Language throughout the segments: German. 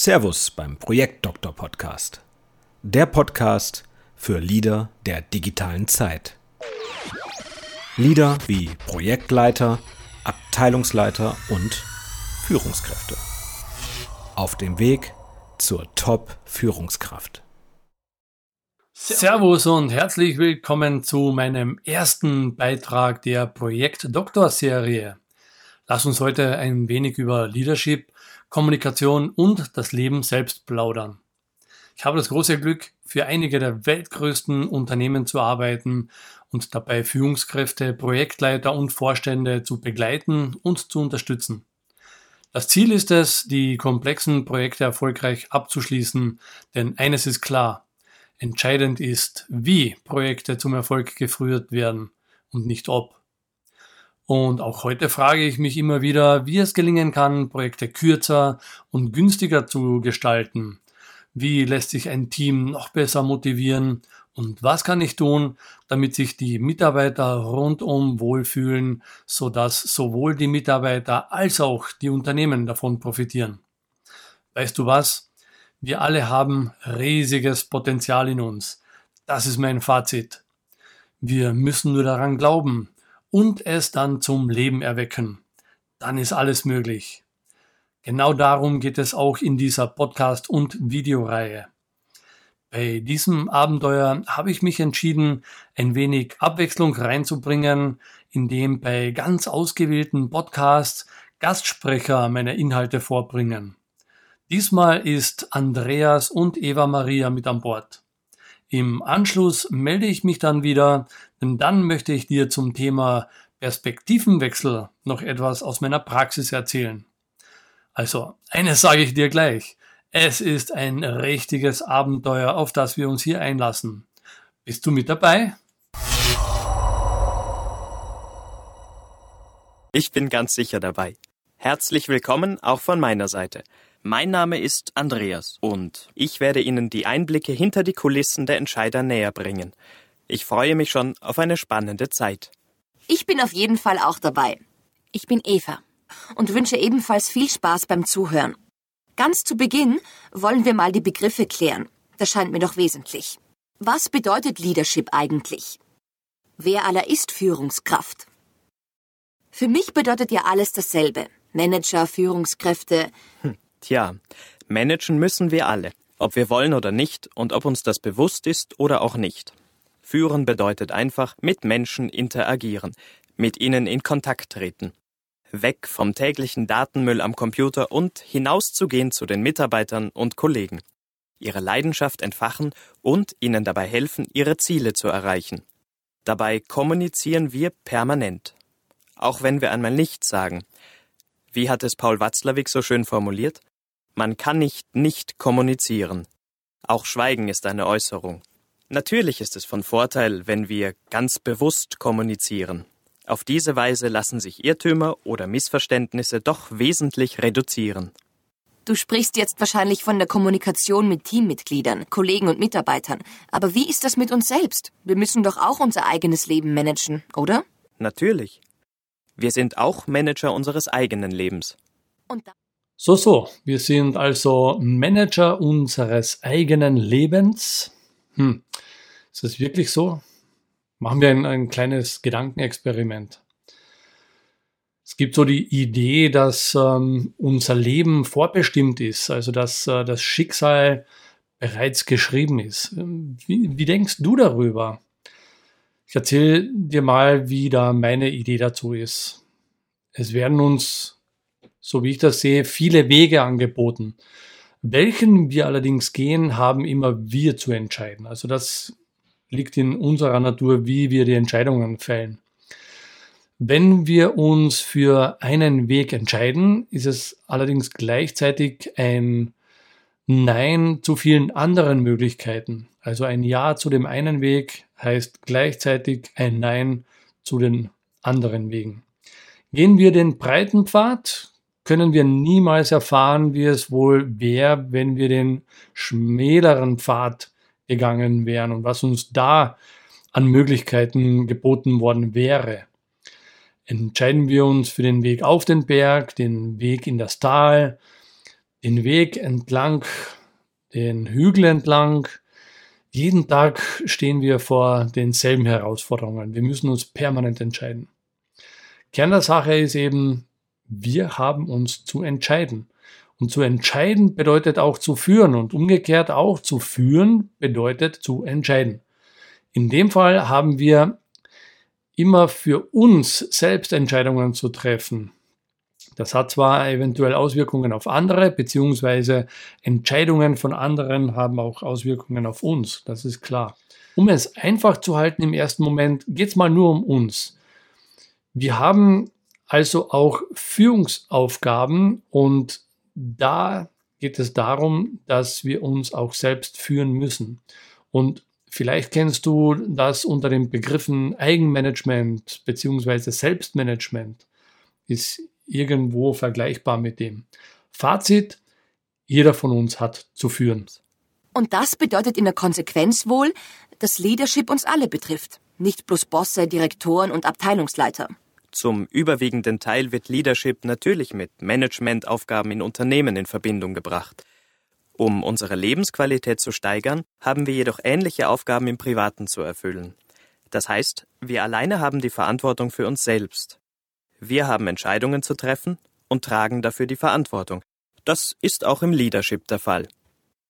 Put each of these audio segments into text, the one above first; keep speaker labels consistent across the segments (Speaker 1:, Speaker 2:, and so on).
Speaker 1: Servus beim Projektdoktor Podcast. Der Podcast für Leader der digitalen Zeit. Leader wie Projektleiter, Abteilungsleiter und Führungskräfte. Auf dem Weg zur Top-Führungskraft.
Speaker 2: Servus und herzlich willkommen zu meinem ersten Beitrag der Projekt-Doktor-Serie. Lass uns heute ein wenig über Leadership, Kommunikation und das Leben selbst plaudern. Ich habe das große Glück, für einige der weltgrößten Unternehmen zu arbeiten und dabei Führungskräfte, Projektleiter und Vorstände zu begleiten und zu unterstützen. Das Ziel ist es, die komplexen Projekte erfolgreich abzuschließen, denn eines ist klar, entscheidend ist, wie Projekte zum Erfolg geführt werden und nicht ob. Und auch heute frage ich mich immer wieder, wie es gelingen kann, Projekte kürzer und günstiger zu gestalten. Wie lässt sich ein Team noch besser motivieren? Und was kann ich tun, damit sich die Mitarbeiter rundum wohlfühlen, sodass sowohl die Mitarbeiter als auch die Unternehmen davon profitieren? Weißt du was? Wir alle haben riesiges Potenzial in uns. Das ist mein Fazit. Wir müssen nur daran glauben, und es dann zum Leben erwecken. Dann ist alles möglich. Genau darum geht es auch in dieser Podcast- und Videoreihe. Bei diesem Abenteuer habe ich mich entschieden, ein wenig Abwechslung reinzubringen, indem bei ganz ausgewählten Podcasts Gastsprecher meine Inhalte vorbringen. Diesmal ist Andreas und Eva Maria mit an Bord. Im Anschluss melde ich mich dann wieder, denn dann möchte ich dir zum Thema Perspektivenwechsel noch etwas aus meiner Praxis erzählen. Also, eines sage ich dir gleich. Es ist ein richtiges Abenteuer, auf das wir uns hier einlassen. Bist du mit dabei?
Speaker 3: Ich bin ganz sicher dabei. Herzlich willkommen auch von meiner Seite. Mein Name ist Andreas und ich werde Ihnen die Einblicke hinter die Kulissen der Entscheider näher bringen. Ich freue mich schon auf eine spannende Zeit.
Speaker 4: Ich bin auf jeden Fall auch dabei. Ich bin Eva und wünsche ebenfalls viel Spaß beim Zuhören. Ganz zu Beginn wollen wir mal die Begriffe klären. Das scheint mir doch wesentlich. Was bedeutet Leadership eigentlich? Wer aller ist Führungskraft? Für mich bedeutet ja alles dasselbe. Manager, Führungskräfte.
Speaker 3: Hm. Tja, managen müssen wir alle, ob wir wollen oder nicht und ob uns das bewusst ist oder auch nicht. Führen bedeutet einfach mit Menschen interagieren, mit ihnen in Kontakt treten. Weg vom täglichen Datenmüll am Computer und hinauszugehen zu den Mitarbeitern und Kollegen. Ihre Leidenschaft entfachen und ihnen dabei helfen, ihre Ziele zu erreichen. Dabei kommunizieren wir permanent. Auch wenn wir einmal nichts sagen. Wie hat es Paul Watzlawick so schön formuliert? Man kann nicht nicht kommunizieren. Auch Schweigen ist eine Äußerung. Natürlich ist es von Vorteil, wenn wir ganz bewusst kommunizieren. Auf diese Weise lassen sich Irrtümer oder Missverständnisse doch wesentlich reduzieren.
Speaker 4: Du sprichst jetzt wahrscheinlich von der Kommunikation mit Teammitgliedern, Kollegen und Mitarbeitern. Aber wie ist das mit uns selbst? Wir müssen doch auch unser eigenes Leben managen, oder?
Speaker 3: Natürlich. Wir sind auch Manager unseres eigenen Lebens.
Speaker 2: Und so, so, wir sind also Manager unseres eigenen Lebens. Hm. Ist das wirklich so? Machen wir ein, ein kleines Gedankenexperiment. Es gibt so die Idee, dass ähm, unser Leben vorbestimmt ist, also dass äh, das Schicksal bereits geschrieben ist. Wie, wie denkst du darüber? Ich erzähle dir mal, wie da meine Idee dazu ist. Es werden uns so wie ich das sehe, viele Wege angeboten. Welchen wir allerdings gehen, haben immer wir zu entscheiden. Also das liegt in unserer Natur, wie wir die Entscheidungen fällen. Wenn wir uns für einen Weg entscheiden, ist es allerdings gleichzeitig ein Nein zu vielen anderen Möglichkeiten. Also ein Ja zu dem einen Weg heißt gleichzeitig ein Nein zu den anderen Wegen. Gehen wir den breiten Pfad, können wir niemals erfahren, wie es wohl wäre, wenn wir den schmäleren Pfad gegangen wären und was uns da an Möglichkeiten geboten worden wäre. Entscheiden wir uns für den Weg auf den Berg, den Weg in das Tal, den Weg entlang, den Hügel entlang. Jeden Tag stehen wir vor denselben Herausforderungen. Wir müssen uns permanent entscheiden. Kern der Sache ist eben, wir haben uns zu entscheiden. Und zu entscheiden bedeutet auch zu führen und umgekehrt auch zu führen bedeutet zu entscheiden. In dem Fall haben wir immer für uns selbst Entscheidungen zu treffen. Das hat zwar eventuell Auswirkungen auf andere, beziehungsweise Entscheidungen von anderen haben auch Auswirkungen auf uns, das ist klar. Um es einfach zu halten im ersten Moment, geht es mal nur um uns. Wir haben also auch Führungsaufgaben und da geht es darum, dass wir uns auch selbst führen müssen. Und vielleicht kennst du das unter den Begriffen Eigenmanagement bzw. Selbstmanagement. Ist irgendwo vergleichbar mit dem. Fazit, jeder von uns hat zu führen.
Speaker 4: Und das bedeutet in der Konsequenz wohl, dass Leadership uns alle betrifft, nicht bloß Bosse, Direktoren und Abteilungsleiter.
Speaker 3: Zum überwiegenden Teil wird Leadership natürlich mit Managementaufgaben in Unternehmen in Verbindung gebracht. Um unsere Lebensqualität zu steigern, haben wir jedoch ähnliche Aufgaben im Privaten zu erfüllen. Das heißt, wir alleine haben die Verantwortung für uns selbst. Wir haben Entscheidungen zu treffen und tragen dafür die Verantwortung. Das ist auch im Leadership der Fall.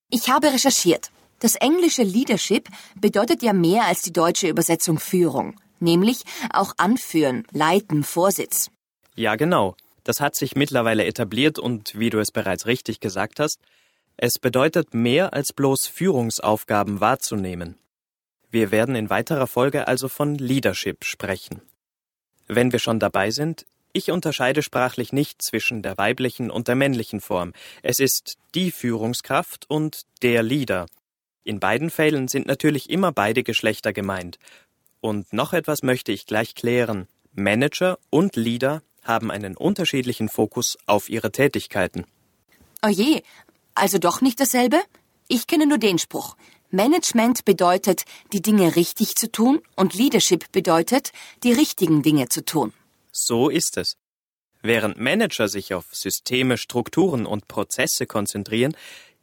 Speaker 4: Ich habe recherchiert. Das englische Leadership bedeutet ja mehr als die deutsche Übersetzung Führung nämlich auch anführen, leiten, Vorsitz.
Speaker 3: Ja, genau. Das hat sich mittlerweile etabliert und wie du es bereits richtig gesagt hast, es bedeutet mehr als bloß Führungsaufgaben wahrzunehmen. Wir werden in weiterer Folge also von Leadership sprechen. Wenn wir schon dabei sind, ich unterscheide sprachlich nicht zwischen der weiblichen und der männlichen Form. Es ist die Führungskraft und der Leader. In beiden Fällen sind natürlich immer beide Geschlechter gemeint, und noch etwas möchte ich gleich klären. Manager und Leader haben einen unterschiedlichen Fokus auf ihre Tätigkeiten.
Speaker 4: Oje, also doch nicht dasselbe? Ich kenne nur den Spruch. Management bedeutet, die Dinge richtig zu tun und Leadership bedeutet, die richtigen Dinge zu tun.
Speaker 3: So ist es. Während Manager sich auf Systeme, Strukturen und Prozesse konzentrieren,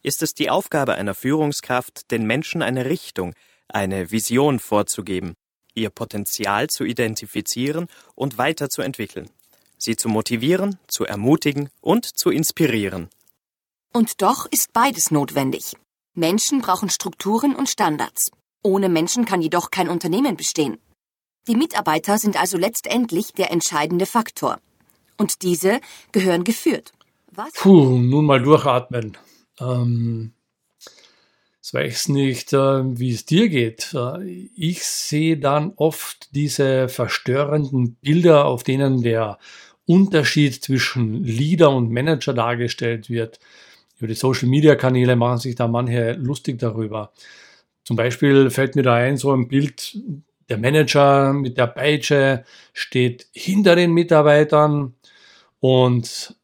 Speaker 3: ist es die Aufgabe einer Führungskraft, den Menschen eine Richtung, eine Vision vorzugeben ihr Potenzial zu identifizieren und weiterzuentwickeln, sie zu motivieren, zu ermutigen und zu inspirieren.
Speaker 4: Und doch ist beides notwendig. Menschen brauchen Strukturen und Standards. Ohne Menschen kann jedoch kein Unternehmen bestehen. Die Mitarbeiter sind also letztendlich der entscheidende Faktor. Und diese gehören geführt.
Speaker 2: Was? Puh, nun mal durchatmen. Ähm, Jetzt weiß nicht, äh, wie es dir geht. Äh, ich sehe dann oft diese verstörenden Bilder, auf denen der Unterschied zwischen Leader und Manager dargestellt wird. Über die Social-Media-Kanäle machen sich da manche lustig darüber. Zum Beispiel fällt mir da ein, so ein Bild, der Manager mit der Peitsche steht hinter den Mitarbeitern und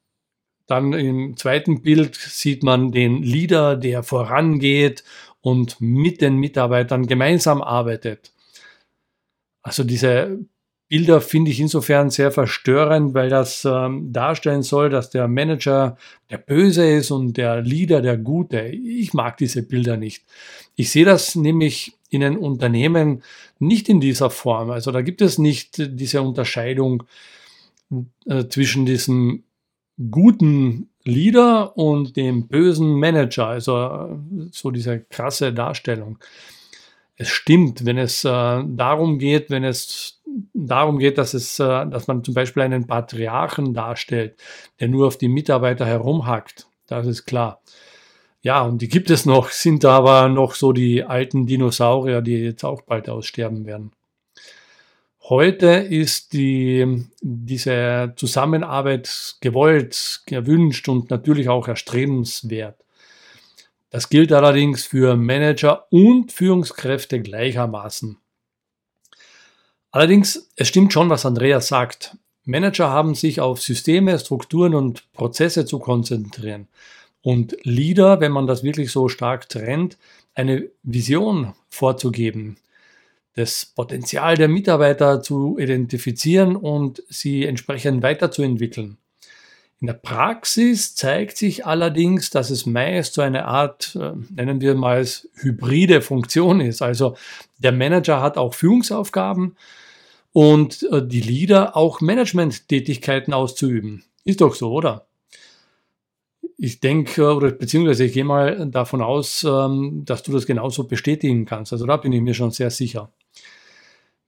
Speaker 2: dann im zweiten Bild sieht man den Leader, der vorangeht und mit den Mitarbeitern gemeinsam arbeitet. Also diese Bilder finde ich insofern sehr verstörend, weil das ähm, darstellen soll, dass der Manager der Böse ist und der Leader der Gute. Ich mag diese Bilder nicht. Ich sehe das nämlich in einem Unternehmen nicht in dieser Form. Also da gibt es nicht diese Unterscheidung äh, zwischen diesem guten Leader und dem bösen Manager. Also so diese krasse Darstellung. Es stimmt, wenn es äh, darum geht, wenn es darum geht, dass es, äh, dass man zum Beispiel einen Patriarchen darstellt, der nur auf die Mitarbeiter herumhackt. Das ist klar. Ja, und die gibt es noch, sind aber noch so die alten Dinosaurier, die jetzt auch bald aussterben werden. Heute ist die, diese Zusammenarbeit gewollt, gewünscht und natürlich auch erstrebenswert. Das gilt allerdings für Manager und Führungskräfte gleichermaßen. Allerdings, es stimmt schon, was Andreas sagt. Manager haben sich auf Systeme, Strukturen und Prozesse zu konzentrieren. Und Leader, wenn man das wirklich so stark trennt, eine Vision vorzugeben, das Potenzial der Mitarbeiter zu identifizieren und sie entsprechend weiterzuentwickeln. In der Praxis zeigt sich allerdings, dass es meist so eine Art, äh, nennen wir mal es, hybride Funktion ist. Also der Manager hat auch Führungsaufgaben und äh, die Leader auch Management-Tätigkeiten auszuüben. Ist doch so, oder? Ich denke, oder beziehungsweise ich gehe mal davon aus, ähm, dass du das genauso bestätigen kannst. Also da bin ich mir schon sehr sicher.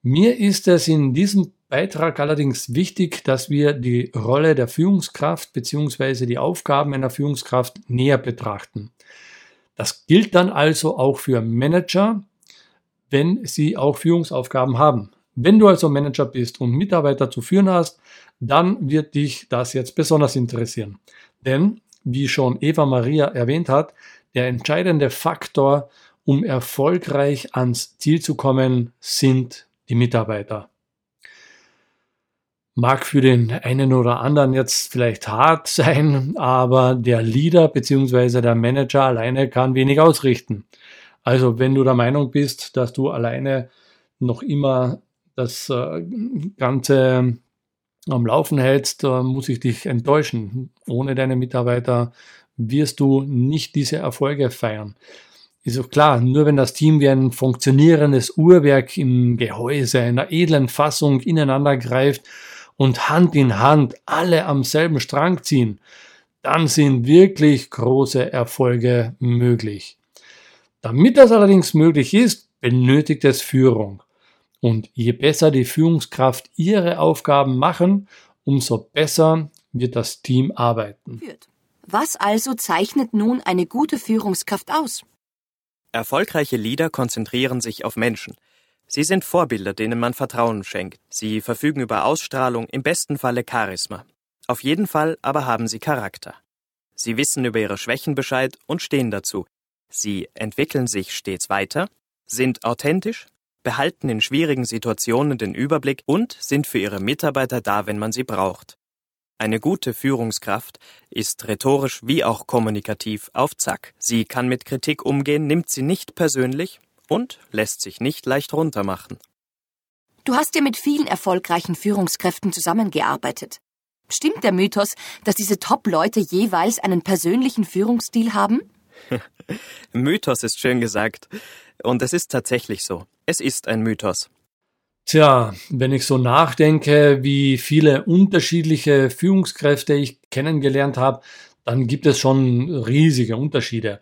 Speaker 2: Mir ist es in diesem Beitrag allerdings wichtig, dass wir die Rolle der Führungskraft bzw. die Aufgaben einer Führungskraft näher betrachten. Das gilt dann also auch für Manager, wenn sie auch Führungsaufgaben haben. Wenn du also Manager bist und Mitarbeiter zu führen hast, dann wird dich das jetzt besonders interessieren. Denn, wie schon Eva Maria erwähnt hat, der entscheidende Faktor, um erfolgreich ans Ziel zu kommen, sind die Mitarbeiter. Mag für den einen oder anderen jetzt vielleicht hart sein, aber der Leader bzw. der Manager alleine kann wenig ausrichten. Also wenn du der Meinung bist, dass du alleine noch immer das äh, Ganze am Laufen hältst, muss ich dich enttäuschen. Ohne deine Mitarbeiter wirst du nicht diese Erfolge feiern. Ist auch klar, nur wenn das Team wie ein funktionierendes Uhrwerk im Gehäuse einer edlen Fassung ineinander greift und Hand in Hand alle am selben Strang ziehen, dann sind wirklich große Erfolge möglich. Damit das allerdings möglich ist, benötigt es Führung. Und je besser die Führungskraft ihre Aufgaben machen, umso besser wird das Team arbeiten.
Speaker 4: Was also zeichnet nun eine gute Führungskraft aus?
Speaker 3: Erfolgreiche Leader konzentrieren sich auf Menschen. Sie sind Vorbilder, denen man Vertrauen schenkt. Sie verfügen über Ausstrahlung, im besten Falle Charisma. Auf jeden Fall aber haben sie Charakter. Sie wissen über ihre Schwächen Bescheid und stehen dazu. Sie entwickeln sich stets weiter, sind authentisch, behalten in schwierigen Situationen den Überblick und sind für ihre Mitarbeiter da, wenn man sie braucht. Eine gute Führungskraft ist rhetorisch wie auch kommunikativ auf Zack. Sie kann mit Kritik umgehen, nimmt sie nicht persönlich und lässt sich nicht leicht runtermachen.
Speaker 4: Du hast ja mit vielen erfolgreichen Führungskräften zusammengearbeitet. Stimmt der Mythos, dass diese Top-Leute jeweils einen persönlichen Führungsstil haben?
Speaker 3: Mythos ist schön gesagt. Und es ist tatsächlich so. Es ist ein Mythos.
Speaker 2: Tja, wenn ich so nachdenke, wie viele unterschiedliche Führungskräfte ich kennengelernt habe, dann gibt es schon riesige Unterschiede.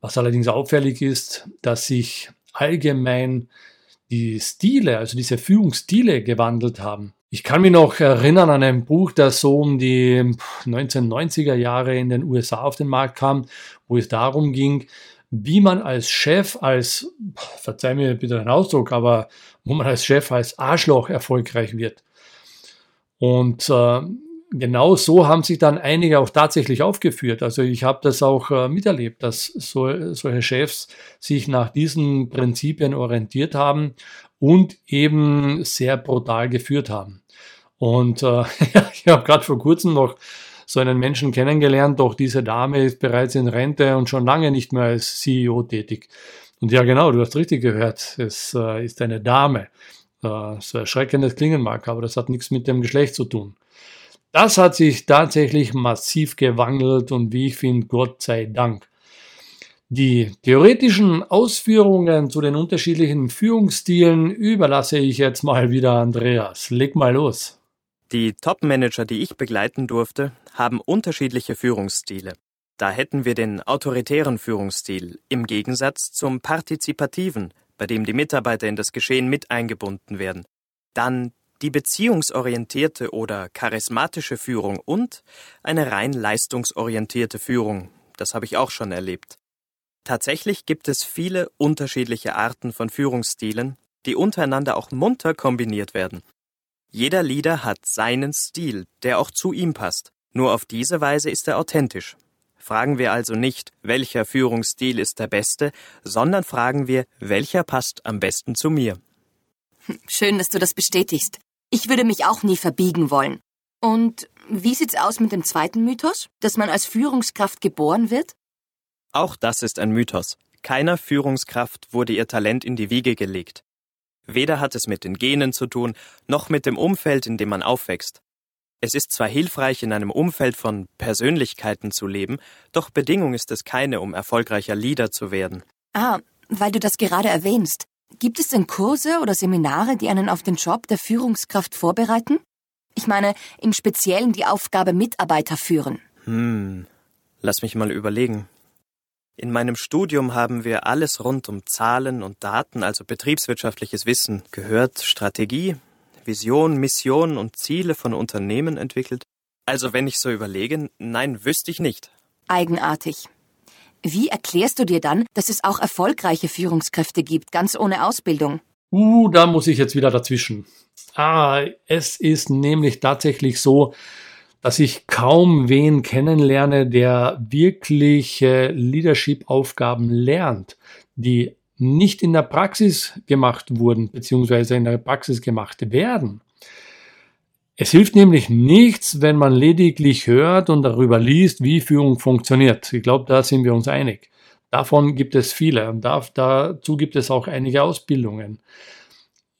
Speaker 2: Was allerdings auffällig ist, dass sich allgemein die Stile, also diese Führungsstile gewandelt haben. Ich kann mich noch erinnern an ein Buch, das so um die 1990er Jahre in den USA auf den Markt kam, wo es darum ging, wie man als Chef, als, verzeih mir bitte den Ausdruck, aber wo man als Chef, als Arschloch erfolgreich wird. Und äh, genau so haben sich dann einige auch tatsächlich aufgeführt. Also ich habe das auch äh, miterlebt, dass so, solche Chefs sich nach diesen Prinzipien orientiert haben und eben sehr brutal geführt haben. Und äh, ich habe gerade vor kurzem noch so einen Menschen kennengelernt, doch diese Dame ist bereits in Rente und schon lange nicht mehr als CEO tätig. Und ja, genau, du hast richtig gehört, es äh, ist eine Dame. Äh, so erschreckendes klingen mag, aber das hat nichts mit dem Geschlecht zu tun. Das hat sich tatsächlich massiv gewandelt und wie ich finde, Gott sei Dank. Die theoretischen Ausführungen zu den unterschiedlichen Führungsstilen überlasse ich jetzt mal wieder Andreas. Leg mal los.
Speaker 3: Die Top-Manager, die ich begleiten durfte, haben unterschiedliche Führungsstile. Da hätten wir den autoritären Führungsstil im Gegensatz zum partizipativen, bei dem die Mitarbeiter in das Geschehen mit eingebunden werden. Dann die beziehungsorientierte oder charismatische Führung und eine rein leistungsorientierte Führung. Das habe ich auch schon erlebt. Tatsächlich gibt es viele unterschiedliche Arten von Führungsstilen, die untereinander auch munter kombiniert werden. Jeder Leader hat seinen Stil, der auch zu ihm passt. Nur auf diese Weise ist er authentisch. Fragen wir also nicht, welcher Führungsstil ist der beste, sondern fragen wir, welcher passt am besten zu mir.
Speaker 4: Schön, dass du das bestätigst. Ich würde mich auch nie verbiegen wollen. Und wie sieht's aus mit dem zweiten Mythos, dass man als Führungskraft geboren wird?
Speaker 3: Auch das ist ein Mythos. Keiner Führungskraft wurde ihr Talent in die Wiege gelegt. Weder hat es mit den Genen zu tun, noch mit dem Umfeld, in dem man aufwächst. Es ist zwar hilfreich, in einem Umfeld von Persönlichkeiten zu leben, doch Bedingung ist es keine, um erfolgreicher Leader zu werden.
Speaker 4: Ah, weil du das gerade erwähnst. Gibt es denn Kurse oder Seminare, die einen auf den Job der Führungskraft vorbereiten? Ich meine, im Speziellen die Aufgabe Mitarbeiter führen.
Speaker 3: Hm, lass mich mal überlegen. In meinem Studium haben wir alles rund um Zahlen und Daten, also betriebswirtschaftliches Wissen, gehört, Strategie, Vision, Mission und Ziele von Unternehmen entwickelt. Also wenn ich so überlege, nein, wüsste ich nicht.
Speaker 4: Eigenartig. Wie erklärst du dir dann, dass es auch erfolgreiche Führungskräfte gibt, ganz ohne Ausbildung?
Speaker 2: Uh, da muss ich jetzt wieder dazwischen. Ah, es ist nämlich tatsächlich so, dass ich kaum wen kennenlerne, der wirklich äh, Leadership-Aufgaben lernt, die nicht in der Praxis gemacht wurden, beziehungsweise in der Praxis gemacht werden. Es hilft nämlich nichts, wenn man lediglich hört und darüber liest, wie Führung funktioniert. Ich glaube, da sind wir uns einig. Davon gibt es viele und dazu gibt es auch einige Ausbildungen.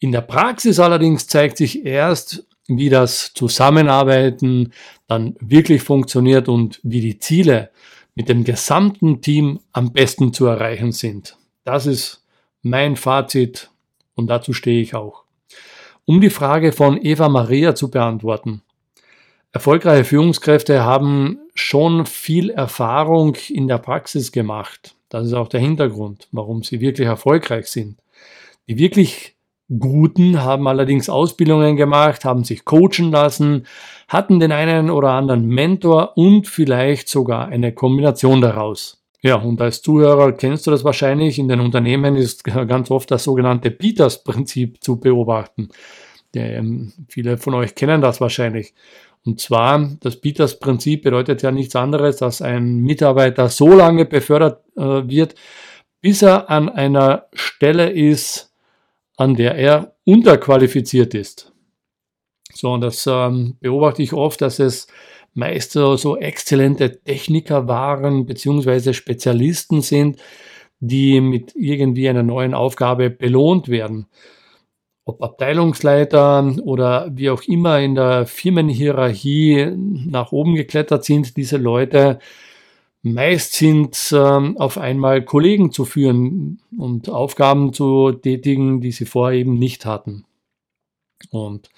Speaker 2: In der Praxis allerdings zeigt sich erst, wie das Zusammenarbeiten dann wirklich funktioniert und wie die Ziele mit dem gesamten Team am besten zu erreichen sind. Das ist mein Fazit und dazu stehe ich auch. Um die Frage von Eva Maria zu beantworten. Erfolgreiche Führungskräfte haben schon viel Erfahrung in der Praxis gemacht. Das ist auch der Hintergrund, warum sie wirklich erfolgreich sind. Die wirklich Guten haben allerdings Ausbildungen gemacht, haben sich coachen lassen, hatten den einen oder anderen Mentor und vielleicht sogar eine Kombination daraus. Ja, und als Zuhörer kennst du das wahrscheinlich. In den Unternehmen ist ganz oft das sogenannte Peters-Prinzip zu beobachten. Ähm, viele von euch kennen das wahrscheinlich. Und zwar, das Peters-Prinzip bedeutet ja nichts anderes, dass ein Mitarbeiter so lange befördert äh, wird, bis er an einer Stelle ist, an der er unterqualifiziert ist. So, und das ähm, beobachte ich oft, dass es meist so, so exzellente Techniker waren, beziehungsweise Spezialisten sind, die mit irgendwie einer neuen Aufgabe belohnt werden. Ob Abteilungsleiter oder wie auch immer in der Firmenhierarchie nach oben geklettert sind, diese Leute Meist sind ähm, auf einmal Kollegen zu führen und Aufgaben zu tätigen, die sie vorher eben nicht hatten. Und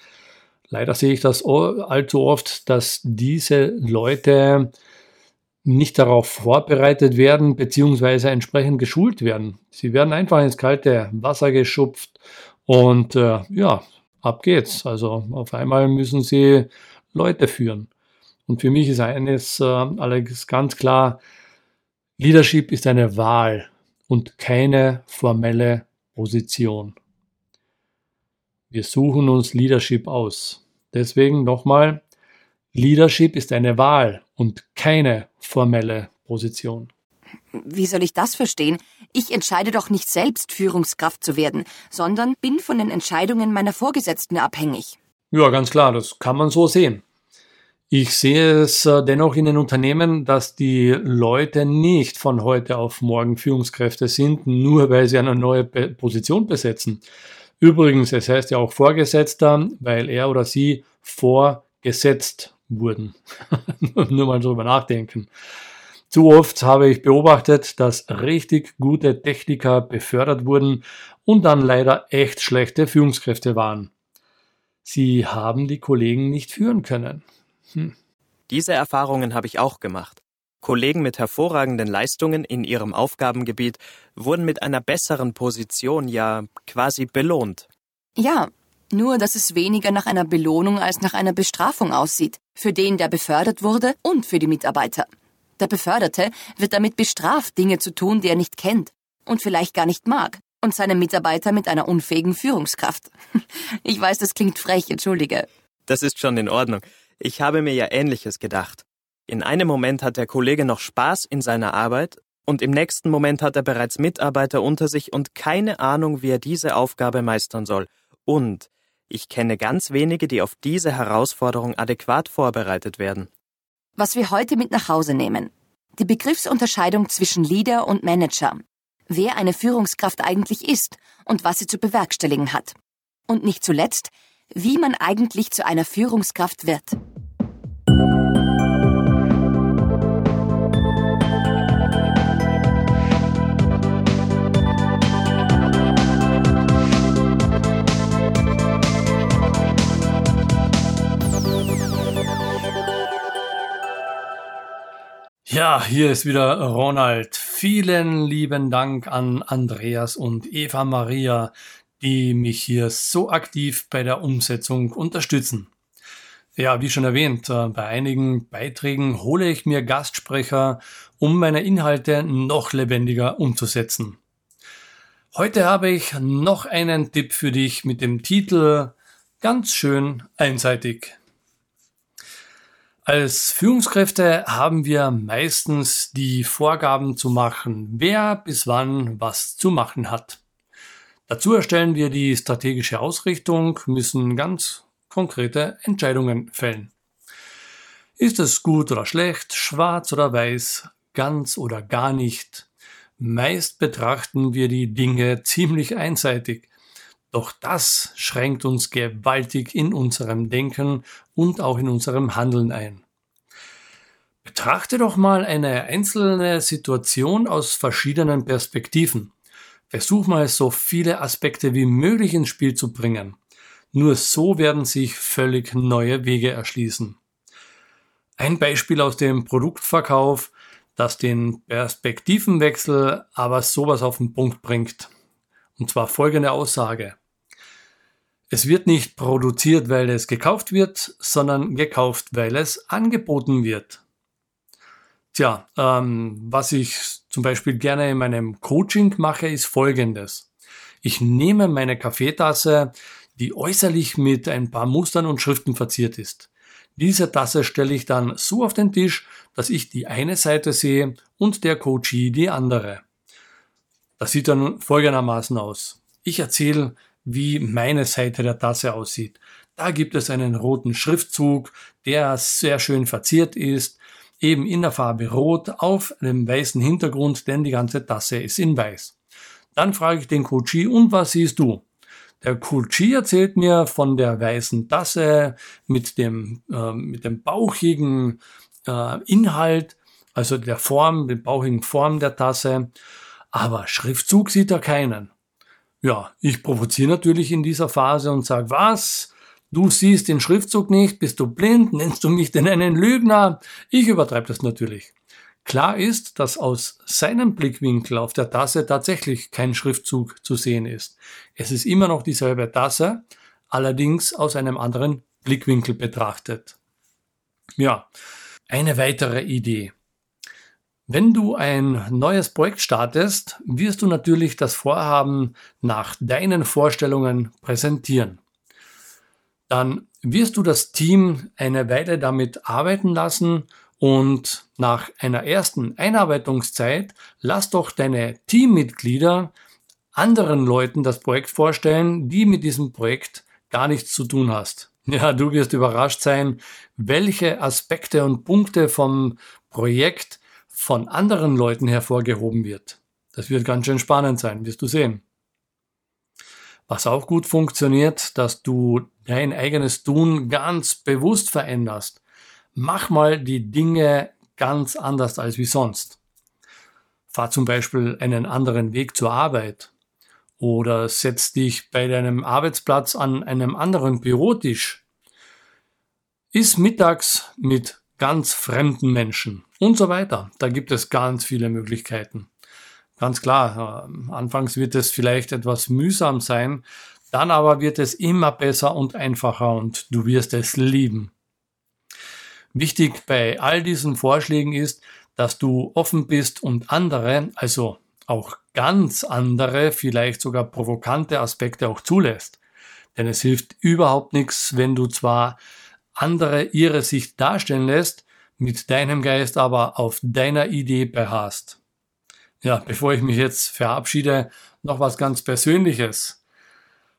Speaker 2: leider sehe ich das allzu oft, dass diese Leute nicht darauf vorbereitet werden, beziehungsweise entsprechend geschult werden. Sie werden einfach ins kalte Wasser geschupft und äh, ja, ab geht's. Also auf einmal müssen sie Leute führen. Und für mich ist eines äh, allerdings ganz klar, Leadership ist eine Wahl und keine formelle Position. Wir suchen uns Leadership aus. Deswegen nochmal, Leadership ist eine Wahl und keine formelle Position.
Speaker 4: Wie soll ich das verstehen? Ich entscheide doch nicht selbst, Führungskraft zu werden, sondern bin von den Entscheidungen meiner Vorgesetzten abhängig.
Speaker 2: Ja, ganz klar, das kann man so sehen. Ich sehe es äh, dennoch in den Unternehmen, dass die Leute nicht von heute auf morgen Führungskräfte sind, nur weil sie eine neue Position besetzen. Übrigens, es heißt ja auch Vorgesetzter, weil er oder sie vorgesetzt wurden. nur mal drüber nachdenken. Zu oft habe ich beobachtet, dass richtig gute Techniker befördert wurden und dann leider echt schlechte Führungskräfte waren. Sie haben die Kollegen nicht führen können.
Speaker 3: Hm. Diese Erfahrungen habe ich auch gemacht. Kollegen mit hervorragenden Leistungen in ihrem Aufgabengebiet wurden mit einer besseren Position ja quasi belohnt.
Speaker 4: Ja, nur dass es weniger nach einer Belohnung als nach einer Bestrafung aussieht, für den, der befördert wurde und für die Mitarbeiter. Der Beförderte wird damit bestraft, Dinge zu tun, die er nicht kennt und vielleicht gar nicht mag, und seine Mitarbeiter mit einer unfähigen Führungskraft. Ich weiß, das klingt frech, entschuldige.
Speaker 3: Das ist schon in Ordnung. Ich habe mir ja Ähnliches gedacht. In einem Moment hat der Kollege noch Spaß in seiner Arbeit und im nächsten Moment hat er bereits Mitarbeiter unter sich und keine Ahnung, wie er diese Aufgabe meistern soll. Und ich kenne ganz wenige, die auf diese Herausforderung adäquat vorbereitet werden.
Speaker 4: Was wir heute mit nach Hause nehmen. Die Begriffsunterscheidung zwischen Leader und Manager. Wer eine Führungskraft eigentlich ist und was sie zu bewerkstelligen hat. Und nicht zuletzt, wie man eigentlich zu einer Führungskraft wird.
Speaker 2: Ja, hier ist wieder Ronald. Vielen lieben Dank an Andreas und Eva Maria, die mich hier so aktiv bei der Umsetzung unterstützen. Ja, wie schon erwähnt, äh, bei einigen Beiträgen hole ich mir Gastsprecher, um meine Inhalte noch lebendiger umzusetzen. Heute habe ich noch einen Tipp für dich mit dem Titel Ganz schön einseitig. Als Führungskräfte haben wir meistens die Vorgaben zu machen, wer bis wann was zu machen hat. Dazu erstellen wir die strategische Ausrichtung, müssen ganz konkrete Entscheidungen fällen. Ist es gut oder schlecht, schwarz oder weiß, ganz oder gar nicht? Meist betrachten wir die Dinge ziemlich einseitig. Doch das schränkt uns gewaltig in unserem Denken und auch in unserem Handeln ein. Betrachte doch mal eine einzelne Situation aus verschiedenen Perspektiven. Versuch mal so viele Aspekte wie möglich ins Spiel zu bringen. Nur so werden sich völlig neue Wege erschließen. Ein Beispiel aus dem Produktverkauf, das den Perspektivenwechsel aber sowas auf den Punkt bringt. Und zwar folgende Aussage. Es wird nicht produziert, weil es gekauft wird, sondern gekauft, weil es angeboten wird. Tja, ähm, was ich zum Beispiel gerne in meinem Coaching mache, ist folgendes. Ich nehme meine Kaffeetasse, die äußerlich mit ein paar Mustern und Schriften verziert ist. Diese Tasse stelle ich dann so auf den Tisch, dass ich die eine Seite sehe und der Coachee die andere. Das sieht dann folgendermaßen aus. Ich erzähle, wie meine Seite der Tasse aussieht. Da gibt es einen roten Schriftzug, der sehr schön verziert ist eben in der Farbe Rot auf einem weißen Hintergrund, denn die ganze Tasse ist in weiß. Dann frage ich den Coachie, und was siehst du? Der Coachie erzählt mir von der weißen Tasse mit dem, äh, mit dem bauchigen äh, Inhalt, also der Form, der bauchigen Form der Tasse. Aber Schriftzug sieht er keinen. Ja, ich provoziere natürlich in dieser Phase und sage, was? Du siehst den Schriftzug nicht, bist du blind, nennst du mich denn einen Lügner? Ich übertreibe das natürlich. Klar ist, dass aus seinem Blickwinkel auf der Tasse tatsächlich kein Schriftzug zu sehen ist. Es ist immer noch dieselbe Tasse, allerdings aus einem anderen Blickwinkel betrachtet. Ja, eine weitere Idee. Wenn du ein neues Projekt startest, wirst du natürlich das Vorhaben nach deinen Vorstellungen präsentieren dann wirst du das Team eine Weile damit arbeiten lassen und nach einer ersten Einarbeitungszeit lass doch deine Teammitglieder anderen Leuten das Projekt vorstellen, die mit diesem Projekt gar nichts zu tun hast. Ja, du wirst überrascht sein, welche Aspekte und Punkte vom Projekt von anderen Leuten hervorgehoben wird. Das wird ganz schön spannend sein, wirst du sehen. Was auch gut funktioniert, dass du dein eigenes Tun ganz bewusst veränderst. Mach mal die Dinge ganz anders als wie sonst. Fahr zum Beispiel einen anderen Weg zur Arbeit oder setz dich bei deinem Arbeitsplatz an einem anderen Bürotisch. Iss mittags mit ganz fremden Menschen und so weiter. Da gibt es ganz viele Möglichkeiten. Ganz klar, äh, anfangs wird es vielleicht etwas mühsam sein, dann aber wird es immer besser und einfacher und du wirst es lieben. Wichtig bei all diesen Vorschlägen ist, dass du offen bist und andere, also auch ganz andere, vielleicht sogar provokante Aspekte auch zulässt. Denn es hilft überhaupt nichts, wenn du zwar andere ihre Sicht darstellen lässt, mit deinem Geist aber auf deiner Idee beharrst. Ja, bevor ich mich jetzt verabschiede, noch was ganz Persönliches.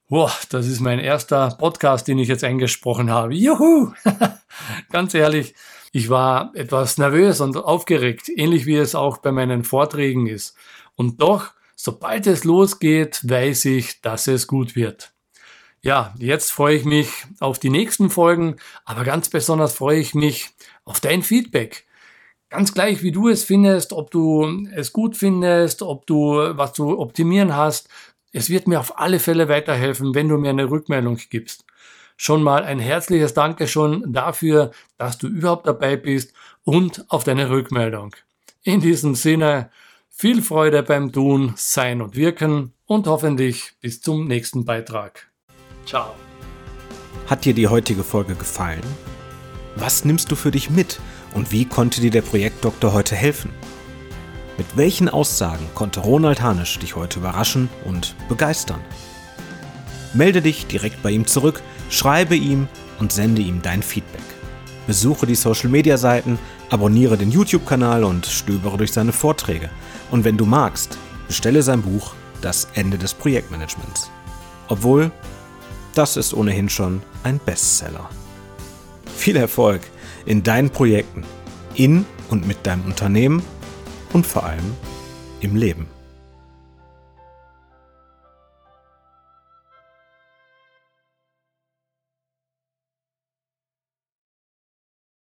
Speaker 2: Boah, das ist mein erster Podcast, den ich jetzt eingesprochen habe. Juhu! ganz ehrlich, ich war etwas nervös und aufgeregt, ähnlich wie es auch bei meinen Vorträgen ist. Und doch, sobald es losgeht, weiß ich, dass es gut wird. Ja, jetzt freue ich mich auf die nächsten Folgen, aber ganz besonders freue ich mich auf dein Feedback. Ganz gleich, wie du es findest, ob du es gut findest, ob du was zu optimieren hast. Es wird mir auf alle Fälle weiterhelfen, wenn du mir eine Rückmeldung gibst. Schon mal ein herzliches Danke schon dafür, dass du überhaupt dabei bist und auf deine Rückmeldung. In diesem Sinne, viel Freude beim Tun, Sein und Wirken und hoffentlich bis zum nächsten Beitrag. Ciao.
Speaker 1: Hat dir die heutige Folge gefallen? Was nimmst du für dich mit und wie konnte dir der Projektdoktor heute helfen? Mit welchen Aussagen konnte Ronald Hanisch dich heute überraschen und begeistern? Melde dich direkt bei ihm zurück, schreibe ihm und sende ihm dein Feedback. Besuche die Social Media Seiten, abonniere den YouTube-Kanal und stöbere durch seine Vorträge. Und wenn du magst, bestelle sein Buch Das Ende des Projektmanagements. Obwohl, das ist ohnehin schon ein Bestseller. Viel Erfolg in deinen Projekten, in und mit deinem Unternehmen und vor allem im Leben.